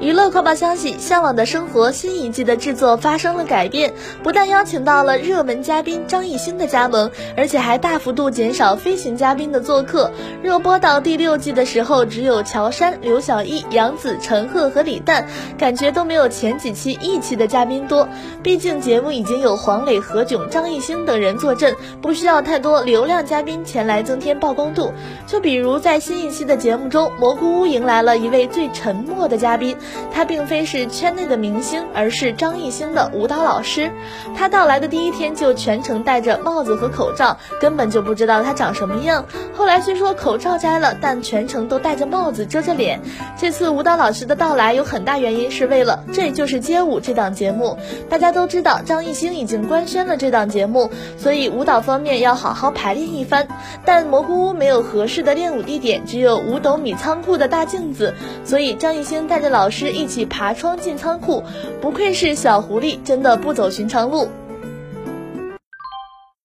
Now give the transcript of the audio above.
娱乐快报消息：《向往的生活》新一季的制作发生了改变，不但邀请到了热门嘉宾张艺兴的加盟，而且还大幅度减少飞行嘉宾的做客。热播到第六季的时候，只有乔杉、刘晓毅、杨紫、陈赫和李诞，感觉都没有前几期义气的嘉宾多。毕竟节目已经有黄磊、何炅、张艺兴等人坐镇，不需要太多流量嘉宾前来增添曝光度。就比如在新一期的节目中，蘑菇屋迎来了一位最沉默的嘉宾。他并非是圈内的明星，而是张艺兴的舞蹈老师。他到来的第一天就全程戴着帽子和口罩，根本就不知道他长什么样。后来虽说口罩摘了，但全程都戴着帽子遮着脸。这次舞蹈老师的到来有很大原因是为了《这就是街舞》这档节目。大家都知道张艺兴已经官宣了这档节目，所以舞蹈方面要好好排练一番。但蘑菇屋没有合适的练舞地点，只有五斗米仓库的大镜子，所以张艺兴带着老老师。一起爬窗进仓库，不愧是小狐狸，真的不走寻常路。